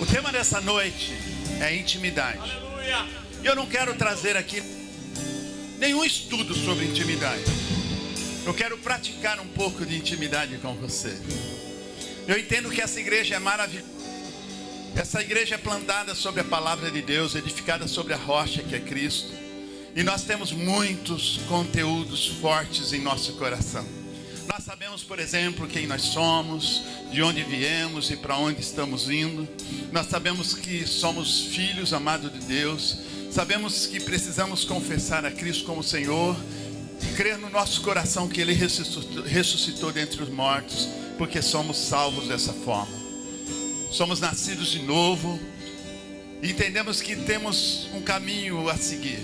O tema dessa noite é intimidade. Aleluia. E eu não quero trazer aqui nenhum estudo sobre intimidade. Eu quero praticar um pouco de intimidade com você. Eu entendo que essa igreja é maravilhosa. Essa igreja é plantada sobre a palavra de Deus, edificada sobre a rocha que é Cristo. E nós temos muitos conteúdos fortes em nosso coração. Nós sabemos, por exemplo, quem nós somos, de onde viemos e para onde estamos indo. Nós sabemos que somos filhos amados de Deus. Sabemos que precisamos confessar a Cristo como Senhor, crer no nosso coração que Ele ressuscitou, ressuscitou dentre os mortos, porque somos salvos dessa forma. Somos nascidos de novo. Entendemos que temos um caminho a seguir.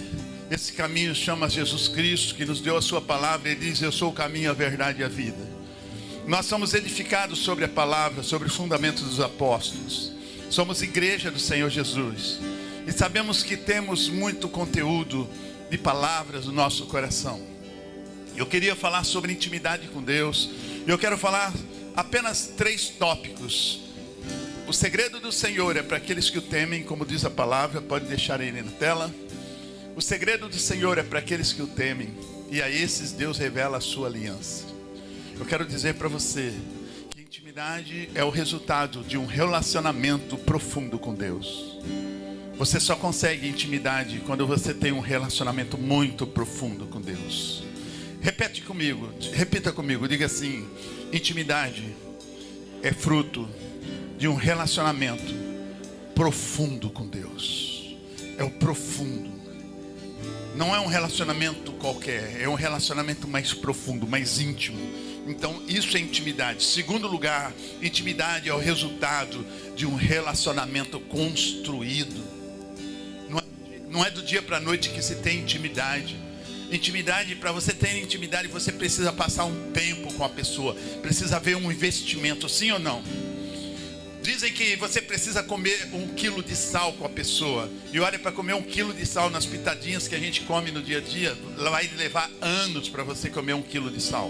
Esse caminho chama Jesus Cristo, que nos deu a sua palavra e diz: Eu sou o caminho, a verdade e a vida. Nós somos edificados sobre a palavra, sobre o fundamento dos apóstolos. Somos igreja do Senhor Jesus. E sabemos que temos muito conteúdo de palavras no nosso coração. Eu queria falar sobre intimidade com Deus. Eu quero falar apenas três tópicos. O segredo do Senhor é para aqueles que o temem, como diz a palavra, pode deixar ele na tela. O segredo do Senhor é para aqueles que o temem, e a esses Deus revela a sua aliança. Eu quero dizer para você que intimidade é o resultado de um relacionamento profundo com Deus. Você só consegue intimidade quando você tem um relacionamento muito profundo com Deus. Repete comigo, repita comigo, diga assim: intimidade é fruto de um relacionamento profundo com Deus. É o profundo. Não é um relacionamento qualquer, é um relacionamento mais profundo, mais íntimo. Então, isso é intimidade. Segundo lugar, intimidade é o resultado de um relacionamento construído. Não é, não é do dia para a noite que se tem intimidade. Intimidade, para você ter intimidade, você precisa passar um tempo com a pessoa, precisa haver um investimento, sim ou não? Dizem que você precisa comer um quilo de sal com a pessoa. E olha, para comer um quilo de sal nas pitadinhas que a gente come no dia a dia, vai levar anos para você comer um quilo de sal.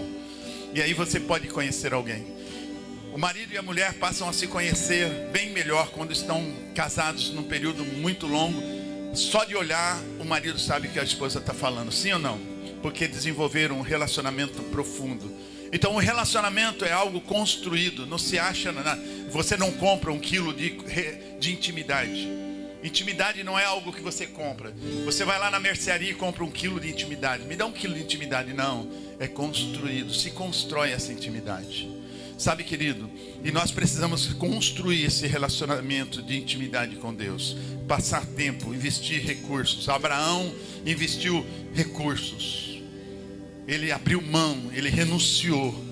E aí você pode conhecer alguém. O marido e a mulher passam a se conhecer bem melhor quando estão casados num período muito longo. Só de olhar, o marido sabe que a esposa está falando, sim ou não? Porque desenvolveram um relacionamento profundo. Então, o relacionamento é algo construído, não se acha, você não compra um quilo de, de intimidade. Intimidade não é algo que você compra. Você vai lá na mercearia e compra um quilo de intimidade. Me dá um quilo de intimidade. Não, é construído, se constrói essa intimidade. Sabe, querido, e nós precisamos construir esse relacionamento de intimidade com Deus, passar tempo, investir recursos. Abraão investiu recursos, ele abriu mão, ele renunciou,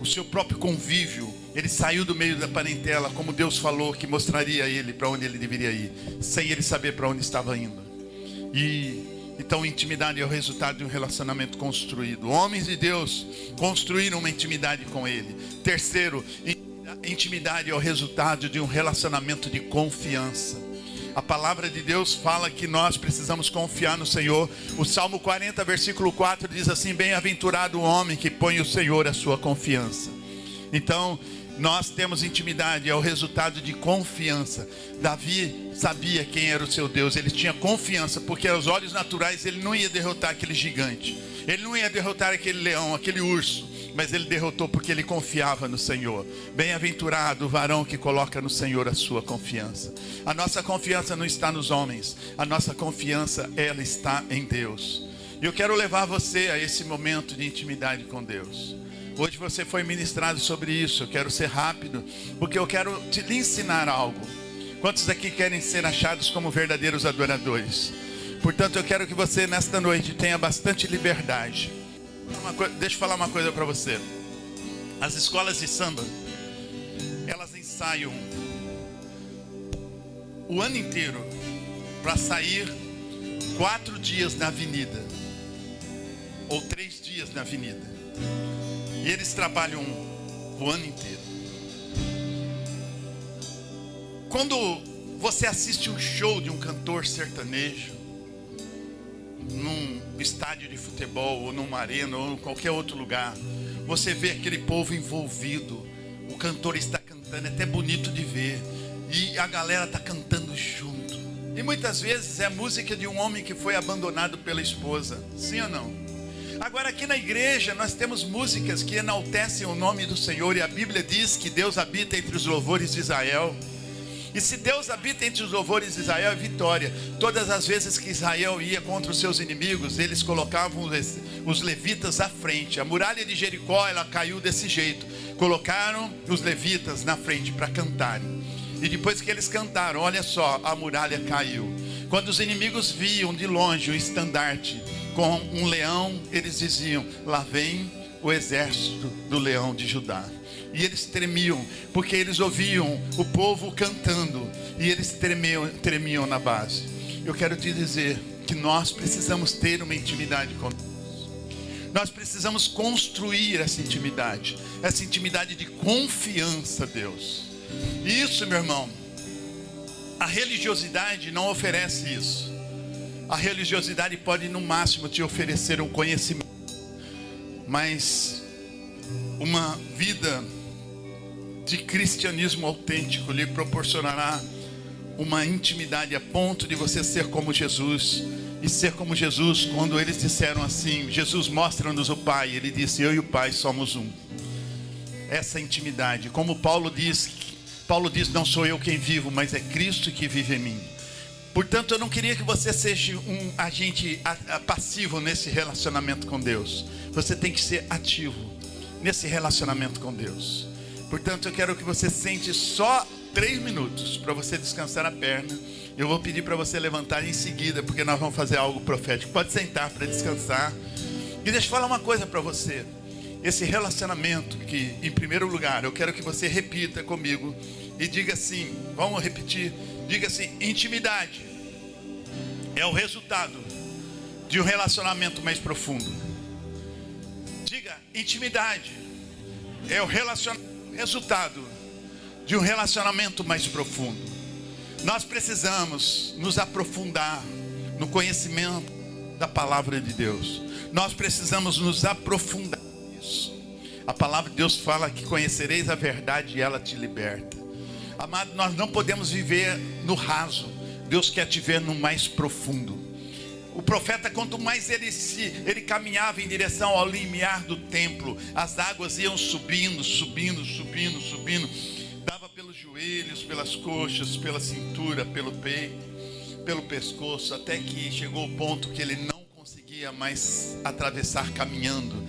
o seu próprio convívio, ele saiu do meio da parentela, como Deus falou que mostraria a ele para onde ele deveria ir, sem ele saber para onde estava indo. E então, intimidade é o resultado de um relacionamento construído. Homens de Deus construíram uma intimidade com Ele. Terceiro, intimidade é o resultado de um relacionamento de confiança. A palavra de Deus fala que nós precisamos confiar no Senhor. O Salmo 40, versículo 4 diz assim: Bem-aventurado o homem que põe o Senhor a sua confiança. Então, nós temos intimidade, é o resultado de confiança. Davi sabia quem era o seu Deus, ele tinha confiança, porque aos olhos naturais ele não ia derrotar aquele gigante, ele não ia derrotar aquele leão, aquele urso, mas ele derrotou porque ele confiava no Senhor. Bem-aventurado o varão que coloca no Senhor a sua confiança. A nossa confiança não está nos homens, a nossa confiança ela está em Deus. E eu quero levar você a esse momento de intimidade com Deus. Hoje você foi ministrado sobre isso. Eu quero ser rápido, porque eu quero te ensinar algo. Quantos aqui querem ser achados como verdadeiros adoradores? Portanto, eu quero que você nesta noite tenha bastante liberdade. Deixa eu falar uma coisa para você. As escolas de samba, elas ensaiam o ano inteiro para sair quatro dias na avenida ou três dias na avenida. E eles trabalham o ano inteiro. Quando você assiste um show de um cantor sertanejo, num estádio de futebol, ou numa arena, ou em qualquer outro lugar, você vê aquele povo envolvido, o cantor está cantando, é até bonito de ver. e a galera tá cantando junto. E muitas vezes é a música de um homem que foi abandonado pela esposa. Sim ou não? Agora, aqui na igreja, nós temos músicas que enaltecem o nome do Senhor, e a Bíblia diz que Deus habita entre os louvores de Israel. E se Deus habita entre os louvores de Israel, é vitória. Todas as vezes que Israel ia contra os seus inimigos, eles colocavam os levitas à frente. A muralha de Jericó, ela caiu desse jeito. Colocaram os levitas na frente para cantarem. E depois que eles cantaram, olha só, a muralha caiu. Quando os inimigos viam de longe o estandarte com um leão, eles diziam: Lá vem o exército do leão de Judá. E eles tremiam, porque eles ouviam o povo cantando, e eles tremiam, tremiam na base. Eu quero te dizer que nós precisamos ter uma intimidade com Deus. Nós precisamos construir essa intimidade, essa intimidade de confiança a Deus. Isso, meu irmão, a religiosidade não oferece isso. A religiosidade pode, no máximo, te oferecer um conhecimento, mas uma vida de cristianismo autêntico lhe proporcionará uma intimidade a ponto de você ser como Jesus. E ser como Jesus, quando eles disseram assim: Jesus mostra-nos o Pai. Ele disse: Eu e o Pai somos um. Essa intimidade, como Paulo diz, Paulo diz: Não sou eu quem vivo, mas é Cristo que vive em mim. Portanto, eu não queria que você seja um agente passivo nesse relacionamento com Deus. Você tem que ser ativo nesse relacionamento com Deus. Portanto, eu quero que você sente só três minutos para você descansar a perna. Eu vou pedir para você levantar em seguida, porque nós vamos fazer algo profético. Pode sentar para descansar. E deixa eu falar uma coisa para você. Esse relacionamento que, em primeiro lugar, eu quero que você repita comigo e diga assim: vamos repetir. Diga assim: intimidade é o resultado de um relacionamento mais profundo. Diga: intimidade é o relacionamento resultado de um relacionamento mais profundo. Nós precisamos nos aprofundar no conhecimento da palavra de Deus. Nós precisamos nos aprofundar nisso. A palavra de Deus fala que conhecereis a verdade e ela te liberta. Amado, nós não podemos viver no raso. Deus quer te ver no mais profundo. O profeta, quanto mais ele se, ele caminhava em direção ao limiar do templo, as águas iam subindo, subindo, subindo, subindo, dava pelos joelhos, pelas coxas, pela cintura, pelo peito, pelo pescoço, até que chegou o ponto que ele não conseguia mais atravessar caminhando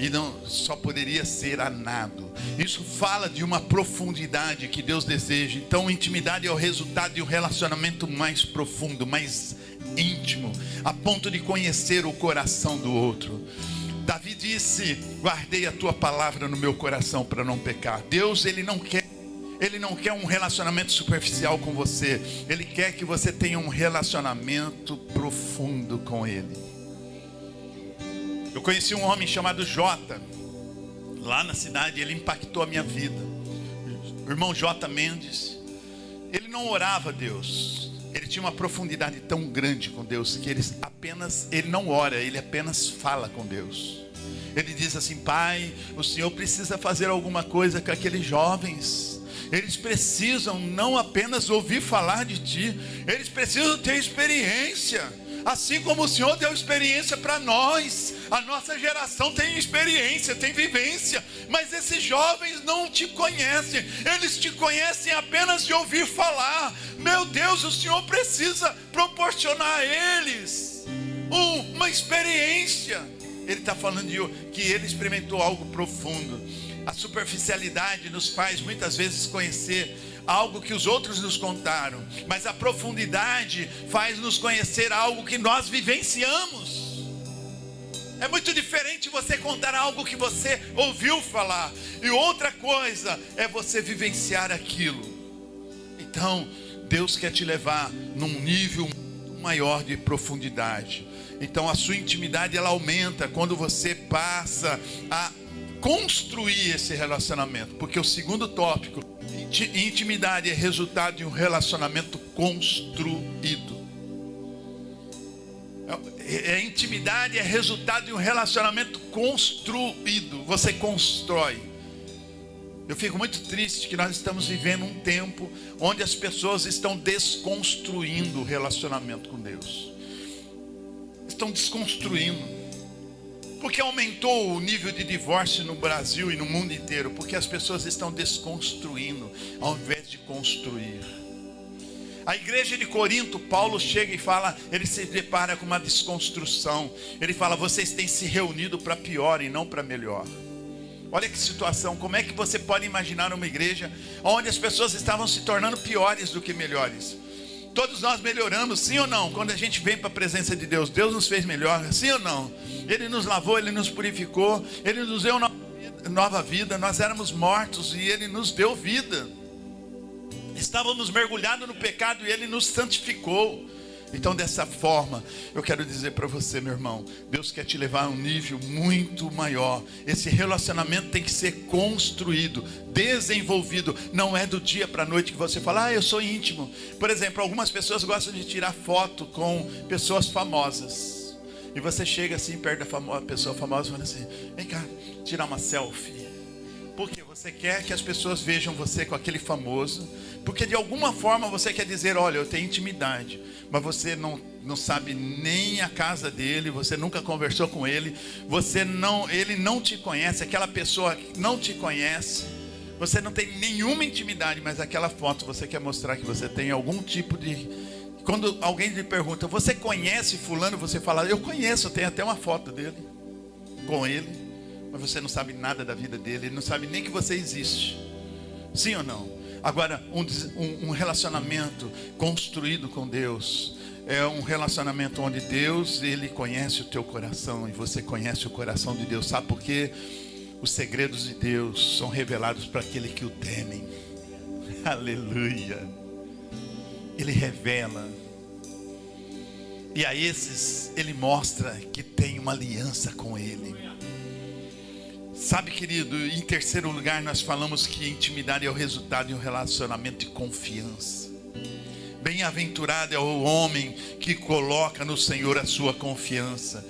e não só poderia ser a nado. Isso fala de uma profundidade que Deus deseja. Então, intimidade é o resultado de um relacionamento mais profundo, mais íntimo, a ponto de conhecer o coração do outro. Davi disse: "Guardei a tua palavra no meu coração para não pecar". Deus, ele não quer ele não quer um relacionamento superficial com você. Ele quer que você tenha um relacionamento profundo com ele. Eu conheci um homem chamado Jota. Lá na cidade, ele impactou a minha vida. O irmão Jota Mendes. Ele não orava a Deus ele tinha uma profundidade tão grande com Deus que ele apenas, ele não ora, ele apenas fala com Deus. Ele diz assim: Pai, o Senhor precisa fazer alguma coisa com aqueles jovens. Eles precisam não apenas ouvir falar de Ti, eles precisam ter experiência. Assim como o Senhor deu experiência para nós, a nossa geração tem experiência, tem vivência, mas esses jovens não te conhecem, eles te conhecem apenas de ouvir falar. Meu Deus, o Senhor precisa proporcionar a eles uma experiência. Ele está falando de que ele experimentou algo profundo. A superficialidade nos faz muitas vezes conhecer algo que os outros nos contaram, mas a profundidade faz nos conhecer algo que nós vivenciamos. É muito diferente você contar algo que você ouviu falar, e outra coisa é você vivenciar aquilo. Então, Deus quer te levar num nível maior de profundidade. Então, a sua intimidade ela aumenta quando você passa a construir esse relacionamento, porque o segundo tópico Intimidade é resultado de um relacionamento construído. É, é, intimidade é resultado de um relacionamento construído. Você constrói. Eu fico muito triste que nós estamos vivendo um tempo onde as pessoas estão desconstruindo o relacionamento com Deus. Estão desconstruindo. Porque aumentou o nível de divórcio no Brasil e no mundo inteiro, porque as pessoas estão desconstruindo ao invés de construir. A igreja de Corinto, Paulo chega e fala, ele se depara com uma desconstrução. Ele fala: vocês têm se reunido para pior e não para melhor. Olha que situação, como é que você pode imaginar uma igreja onde as pessoas estavam se tornando piores do que melhores? Todos nós melhoramos, sim ou não? Quando a gente vem para a presença de Deus, Deus nos fez melhor, sim ou não? Ele nos lavou, Ele nos purificou, Ele nos deu nova vida. Nós éramos mortos e Ele nos deu vida. Estávamos mergulhados no pecado e Ele nos santificou. Então, dessa forma, eu quero dizer para você, meu irmão, Deus quer te levar a um nível muito maior. Esse relacionamento tem que ser construído, desenvolvido. Não é do dia para a noite que você fala, ah, eu sou íntimo. Por exemplo, algumas pessoas gostam de tirar foto com pessoas famosas. E você chega assim perto da famosa, pessoa famosa e fala assim: vem cá, tirar uma selfie. Porque você quer que as pessoas vejam você com aquele famoso. Porque de alguma forma você quer dizer: olha, eu tenho intimidade mas você não, não sabe nem a casa dele, você nunca conversou com ele, você não, ele não te conhece, aquela pessoa não te conhece, você não tem nenhuma intimidade, mas aquela foto você quer mostrar que você tem algum tipo de. Quando alguém lhe pergunta, você conhece fulano? Você fala, eu conheço, tem até uma foto dele com ele, mas você não sabe nada da vida dele, ele não sabe nem que você existe. Sim ou não? Agora, um, um relacionamento construído com Deus é um relacionamento onde Deus, Ele conhece o teu coração e você conhece o coração de Deus. Sabe por quê? Os segredos de Deus são revelados para aquele que o temem. Aleluia. Ele revela. E a esses ele mostra que tem uma aliança com ele. Sabe, querido, em terceiro lugar, nós falamos que intimidade é o resultado de um relacionamento de confiança. Bem-aventurado é o homem que coloca no Senhor a sua confiança.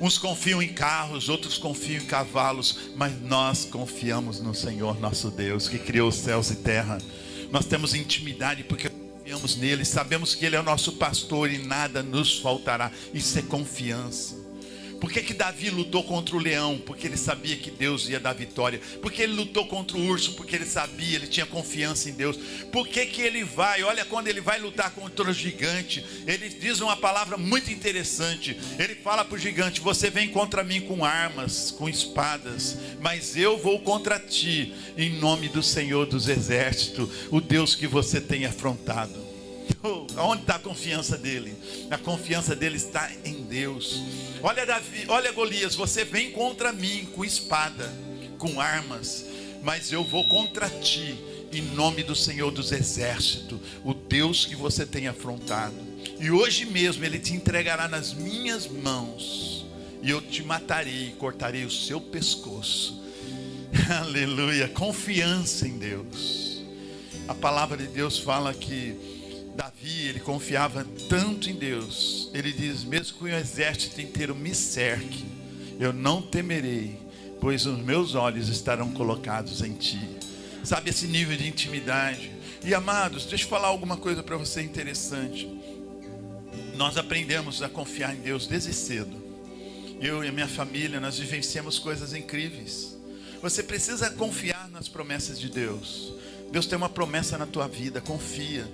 Uns confiam em carros, outros confiam em cavalos, mas nós confiamos no Senhor nosso Deus, que criou os céus e terra. Nós temos intimidade porque confiamos nele, sabemos que ele é o nosso pastor e nada nos faltará. Isso é confiança. Por que, que Davi lutou contra o leão? Porque ele sabia que Deus ia dar vitória. Por que ele lutou contra o urso? Porque ele sabia, ele tinha confiança em Deus. Por que, que ele vai? Olha, quando ele vai lutar contra o gigante, ele diz uma palavra muito interessante. Ele fala para o gigante: Você vem contra mim com armas, com espadas, mas eu vou contra ti, em nome do Senhor dos Exércitos, o Deus que você tem afrontado. Onde está a confiança dele? A confiança dele está em Deus. Olha Davi, olha Golias, você vem contra mim com espada, com armas, mas eu vou contra ti em nome do Senhor dos exércitos, o Deus que você tem afrontado. E hoje mesmo ele te entregará nas minhas mãos, e eu te matarei e cortarei o seu pescoço. Aleluia, confiança em Deus. A palavra de Deus fala que Davi, ele confiava tanto em Deus. Ele diz: mesmo que o exército inteiro me cerque, eu não temerei, pois os meus olhos estarão colocados em ti. Sabe esse nível de intimidade? E amados, deixa eu falar alguma coisa para você interessante. Nós aprendemos a confiar em Deus desde cedo. Eu e a minha família, nós vivenciamos coisas incríveis. Você precisa confiar nas promessas de Deus. Deus tem uma promessa na tua vida, confia.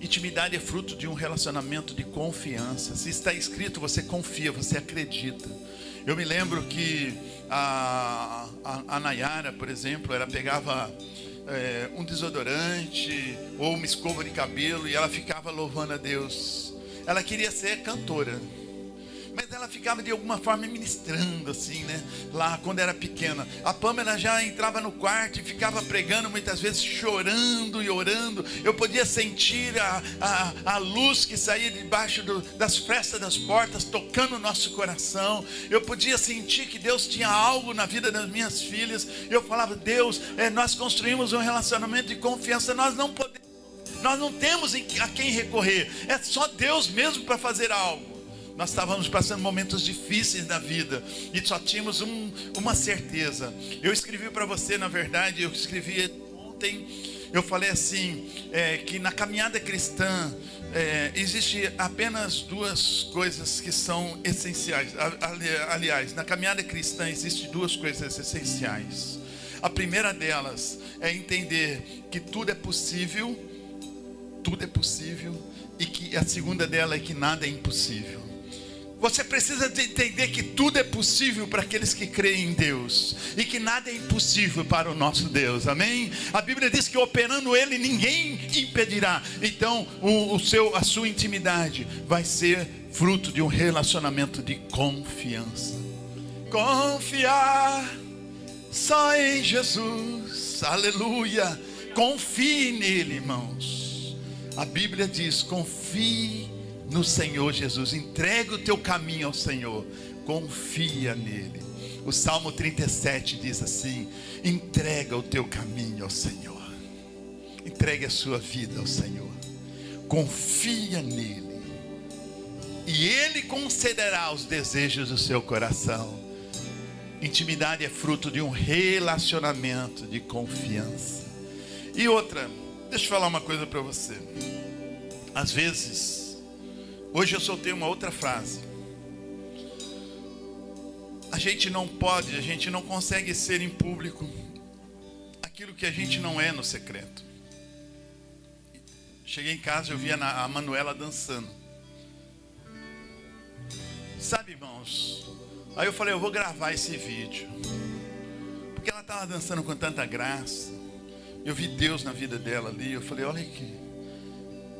Intimidade é fruto de um relacionamento de confiança. Se está escrito, você confia, você acredita. Eu me lembro que a, a, a Nayara, por exemplo, ela pegava é, um desodorante ou uma escova de cabelo e ela ficava louvando a Deus. Ela queria ser cantora mas ela ficava de alguma forma ministrando assim, né? Lá quando era pequena. A Pamela já entrava no quarto e ficava pregando muitas vezes chorando e orando. Eu podia sentir a, a, a luz que saía debaixo do, das frestas das portas tocando o nosso coração. Eu podia sentir que Deus tinha algo na vida das minhas filhas. Eu falava, Deus, é, nós construímos um relacionamento de confiança. Nós não podemos, nós não temos a quem recorrer. É só Deus mesmo para fazer algo. Nós estávamos passando momentos difíceis da vida e só tínhamos um, uma certeza. Eu escrevi para você, na verdade, eu escrevi ontem, eu falei assim, é, que na caminhada cristã é, existe apenas duas coisas que são essenciais. Aliás, na caminhada cristã existe duas coisas essenciais. A primeira delas é entender que tudo é possível, tudo é possível, e que a segunda dela é que nada é impossível. Você precisa de entender que tudo é possível para aqueles que creem em Deus e que nada é impossível para o nosso Deus. Amém? A Bíblia diz que operando Ele ninguém impedirá. Então, o, o seu, a sua intimidade vai ser fruto de um relacionamento de confiança. Confiar só em Jesus. Aleluia. Confie nele, irmãos. A Bíblia diz: confie no Senhor Jesus. Entrega o teu caminho ao Senhor. Confia nele. O Salmo 37 diz assim: entrega o teu caminho ao Senhor. Entregue a sua vida ao Senhor. Confia nele. E ele concederá os desejos do seu coração. Intimidade é fruto de um relacionamento de confiança. E outra, deixa eu falar uma coisa para você. Às vezes, Hoje eu soltei uma outra frase. A gente não pode, a gente não consegue ser em público aquilo que a gente não é no secreto. Cheguei em casa e eu via a Manuela dançando. Sabe, irmãos? Aí eu falei, eu vou gravar esse vídeo. Porque ela estava dançando com tanta graça. Eu vi Deus na vida dela ali. Eu falei, olha aqui.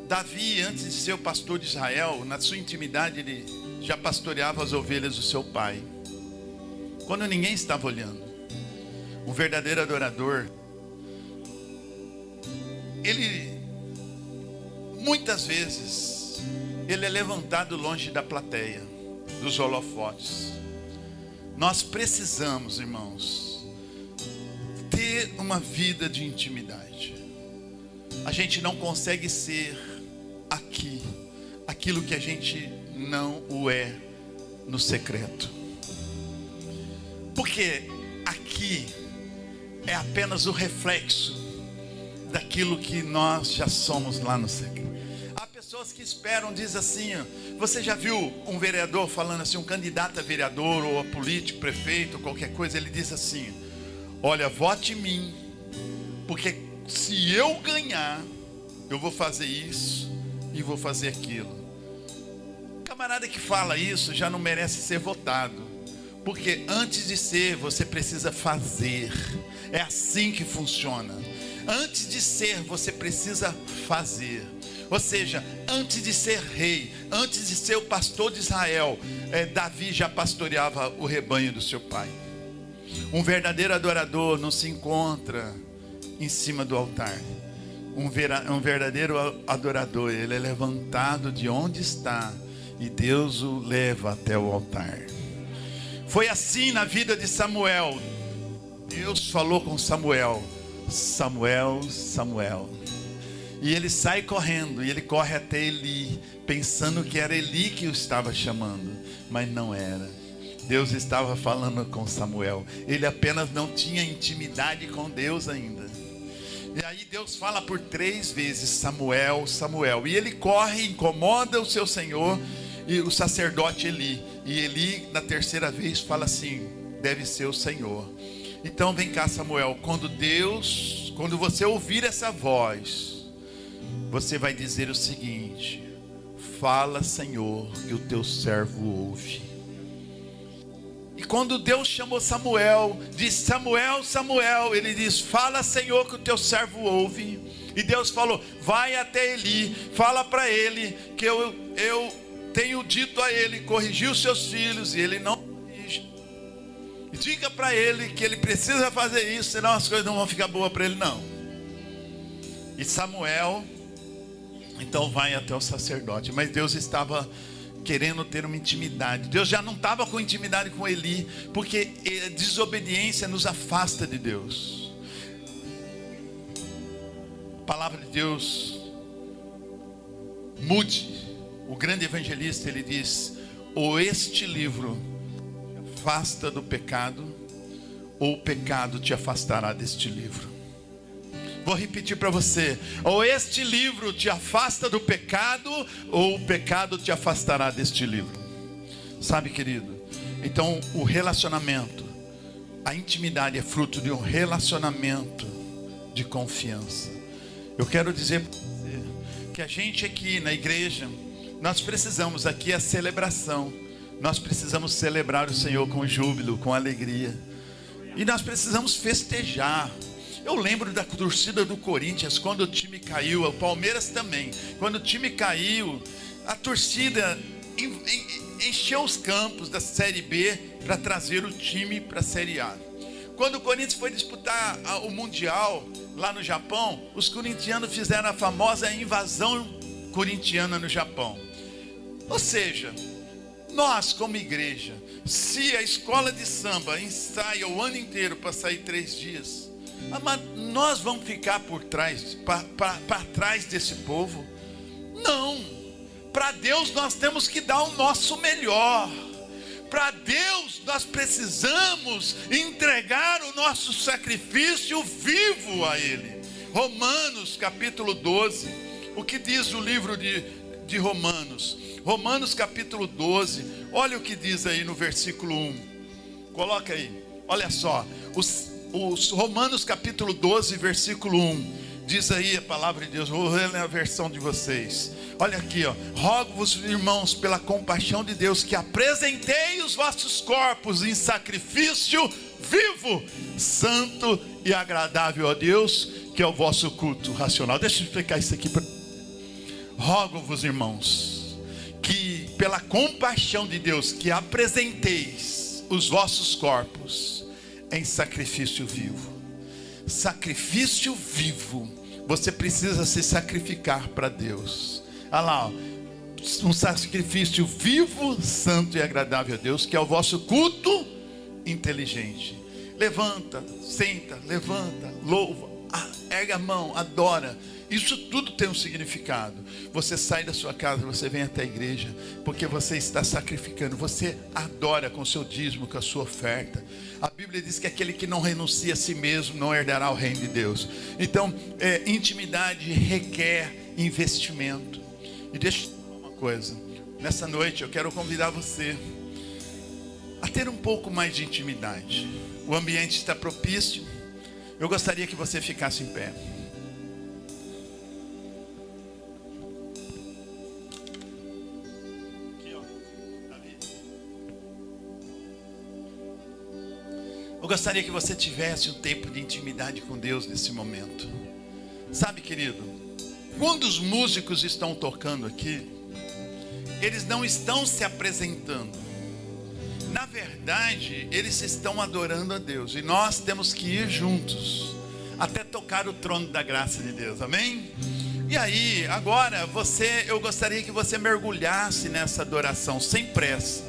Davi, antes de ser o pastor de Israel, na sua intimidade, ele já pastoreava as ovelhas do seu pai. Quando ninguém estava olhando. Um verdadeiro adorador. Ele, muitas vezes, ele é levantado longe da plateia, dos holofotes. Nós precisamos, irmãos, ter uma vida de intimidade. A gente não consegue ser aqui aquilo que a gente não o é no secreto. Porque aqui é apenas o reflexo daquilo que nós já somos lá no secreto. Há pessoas que esperam, diz assim, você já viu um vereador falando assim, um candidato a vereador ou a político, prefeito, qualquer coisa, ele diz assim: "Olha, vote em mim, porque se eu ganhar, eu vou fazer isso, e vou fazer aquilo. O camarada que fala isso já não merece ser votado. Porque antes de ser, você precisa fazer. É assim que funciona. Antes de ser, você precisa fazer. Ou seja, antes de ser rei, antes de ser o pastor de Israel, é, Davi já pastoreava o rebanho do seu pai. Um verdadeiro adorador não se encontra em cima do altar um, vera, um verdadeiro adorador, ele é levantado de onde está e Deus o leva até o altar. Foi assim na vida de Samuel. Deus falou com Samuel: Samuel, Samuel. E ele sai correndo, e ele corre até Eli, pensando que era Eli que o estava chamando, mas não era. Deus estava falando com Samuel. Ele apenas não tinha intimidade com Deus ainda. E aí Deus fala por três vezes: Samuel, Samuel. E ele corre, incomoda o seu senhor e o sacerdote Eli. E Eli, na terceira vez, fala assim: deve ser o Senhor. Então vem cá, Samuel. Quando Deus, quando você ouvir essa voz, você vai dizer o seguinte: Fala, Senhor, que o teu servo ouve. E quando Deus chamou Samuel, disse: Samuel, Samuel, ele diz: Fala, Senhor, que o teu servo ouve. E Deus falou: Vai até Eli, fala para ele que eu, eu tenho dito a ele: corrigir os seus filhos, e ele não corrige. E diga para ele que ele precisa fazer isso, senão as coisas não vão ficar boas para ele, não. E Samuel, então vai até o sacerdote, mas Deus estava querendo ter uma intimidade. Deus já não estava com intimidade com Eli, porque desobediência nos afasta de Deus. A palavra de Deus, mude. O grande evangelista ele diz: ou este livro afasta do pecado, ou o pecado te afastará deste livro. Vou repetir para você: ou este livro te afasta do pecado, ou o pecado te afastará deste livro. Sabe, querido? Então, o relacionamento, a intimidade é fruto de um relacionamento de confiança. Eu quero dizer para você que a gente aqui na igreja, nós precisamos aqui a celebração. Nós precisamos celebrar o Senhor com júbilo, com alegria. E nós precisamos festejar. Eu lembro da torcida do Corinthians quando o time caiu, o Palmeiras também. Quando o time caiu, a torcida encheu os campos da Série B para trazer o time para a Série A. Quando o Corinthians foi disputar o Mundial lá no Japão, os corintianos fizeram a famosa invasão corintiana no Japão. Ou seja, nós como igreja, se a escola de samba ensaia o ano inteiro para sair três dias, nós vamos ficar por trás, para trás desse povo? Não. Para Deus nós temos que dar o nosso melhor. Para Deus nós precisamos entregar o nosso sacrifício vivo a Ele. Romanos capítulo 12. O que diz o livro de, de Romanos? Romanos capítulo 12. Olha o que diz aí no versículo 1. Coloca aí. Olha só. Os, os Romanos capítulo 12, versículo 1. Diz aí a palavra de Deus, vou ler a versão de vocês. Olha aqui, ó. Rogo-vos, irmãos, pela compaixão de Deus, que apresentei os vossos corpos em sacrifício vivo, santo e agradável a Deus, que é o vosso culto racional. Deixa eu explicar isso aqui para. Rogo-vos, irmãos, que pela compaixão de Deus, que apresenteis os vossos corpos em sacrifício vivo. Sacrifício vivo. Você precisa se sacrificar para Deus. Olha lá, ó. um sacrifício vivo, santo e agradável a Deus, que é o vosso culto inteligente. Levanta, senta, levanta, louva, erga a mão, adora isso tudo tem um significado. Você sai da sua casa, você vem até a igreja, porque você está sacrificando, você adora com o seu dízimo, com a sua oferta. A Bíblia diz que aquele que não renuncia a si mesmo não herdará o reino de Deus. Então, é, intimidade requer investimento. E deixa eu falar uma coisa. Nessa noite eu quero convidar você a ter um pouco mais de intimidade. O ambiente está propício. Eu gostaria que você ficasse em pé. Eu gostaria que você tivesse um tempo de intimidade com Deus nesse momento. Sabe, querido, quando os músicos estão tocando aqui, eles não estão se apresentando. Na verdade, eles estão adorando a Deus. E nós temos que ir juntos até tocar o trono da graça de Deus. Amém? E aí, agora, você, eu gostaria que você mergulhasse nessa adoração sem pressa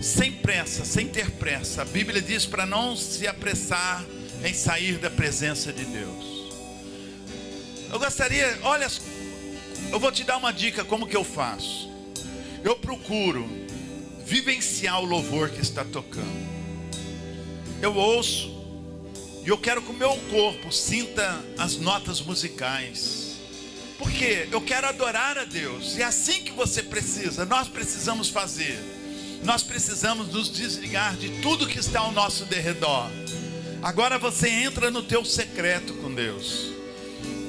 sem pressa, sem ter pressa. A Bíblia diz para não se apressar em sair da presença de Deus. Eu gostaria, olha, eu vou te dar uma dica como que eu faço. Eu procuro vivenciar o louvor que está tocando. Eu ouço e eu quero que o meu corpo sinta as notas musicais. Porque eu quero adorar a Deus. E é assim que você precisa, nós precisamos fazer nós precisamos nos desligar de tudo que está ao nosso derredor. Agora você entra no teu secreto com Deus.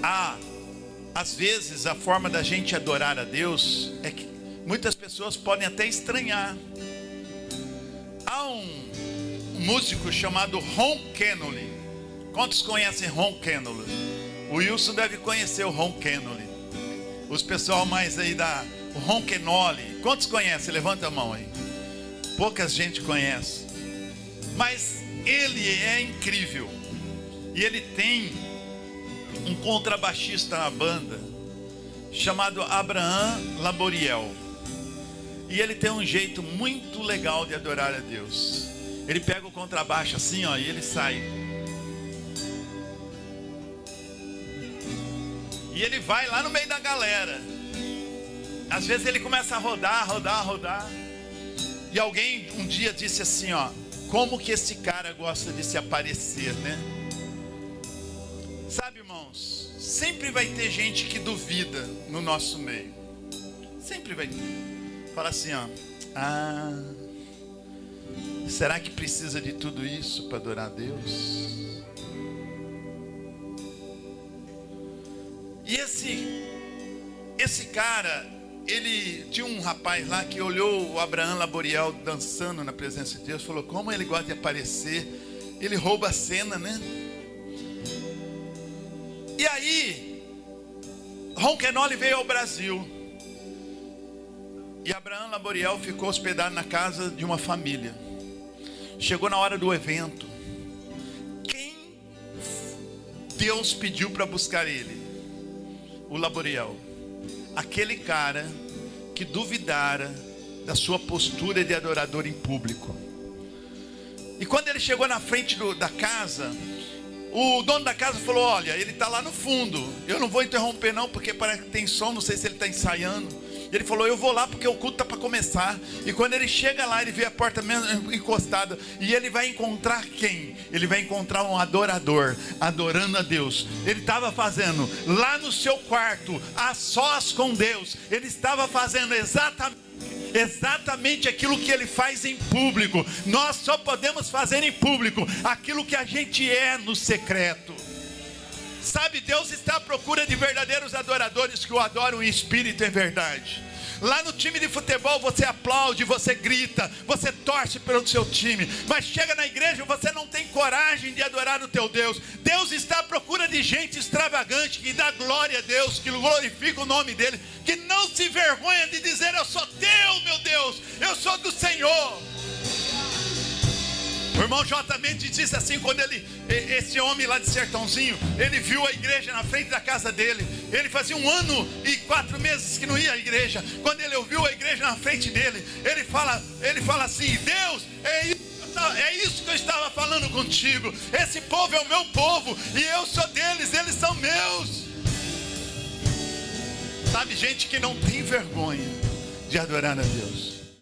Ah, às vezes a forma da gente adorar a Deus é que muitas pessoas podem até estranhar. Há um músico chamado Ron Kenoly. Quantos conhecem Ron Kenoly? O Wilson deve conhecer o Ron Kenoly. Os pessoal mais aí da Ron Kenoly. Quantos conhecem? Levanta a mão aí pouca gente conhece. Mas ele é incrível. E ele tem um contrabaixista na banda chamado Abraham Laboriel. E ele tem um jeito muito legal de adorar a Deus. Ele pega o contrabaixo assim, ó, e ele sai. E ele vai lá no meio da galera. às vezes ele começa a rodar, rodar, rodar. E alguém um dia disse assim, ó, como que esse cara gosta de se aparecer, né? Sabe, irmãos, sempre vai ter gente que duvida no nosso meio. Sempre vai ter. Fala assim, ó, ah, será que precisa de tudo isso para adorar a Deus? E esse esse cara, ele tinha um rapaz lá que olhou o Abraão Laboriel dançando na presença de Deus, falou: "Como ele gosta de aparecer, ele rouba a cena, né?" E aí, Ronquenoli veio ao Brasil. E Abraão Laboriel ficou hospedado na casa de uma família. Chegou na hora do evento. Quem Deus pediu para buscar ele? O Laboriel aquele cara que duvidara da sua postura de adorador em público. E quando ele chegou na frente do, da casa, o dono da casa falou: Olha, ele está lá no fundo. Eu não vou interromper, não, porque parece que tem som. Não sei se ele está ensaiando. E ele falou: Eu vou lá porque o culto está para começar. E quando ele chega lá, ele vê a porta encostada. E ele vai encontrar quem? Ele vai encontrar um adorador, adorando a Deus. Ele estava fazendo lá no seu quarto, a sós com Deus. Ele estava fazendo exatamente exatamente aquilo que ele faz em público. Nós só podemos fazer em público aquilo que a gente é no secreto. Sabe, Deus está à procura de verdadeiros adoradores que o adoram em espírito e em verdade. Lá no time de futebol você aplaude, você grita, você torce pelo seu time, mas chega na igreja você não tem coragem de adorar o teu Deus. Deus está à procura de gente extravagante que dá glória a Deus, que glorifica o nome dele, que não se vergonha de dizer eu sou teu, meu Deus, eu sou do Senhor. Irmão J. Mendes disse assim: quando ele, esse homem lá de Sertãozinho, ele viu a igreja na frente da casa dele. Ele fazia um ano e quatro meses que não ia à igreja. Quando ele ouviu a igreja na frente dele, ele fala, ele fala assim: Deus, é isso. É isso que eu estava falando contigo. Esse povo é o meu povo e eu sou deles, eles são meus. Sabe, gente que não tem vergonha de adorar a Deus.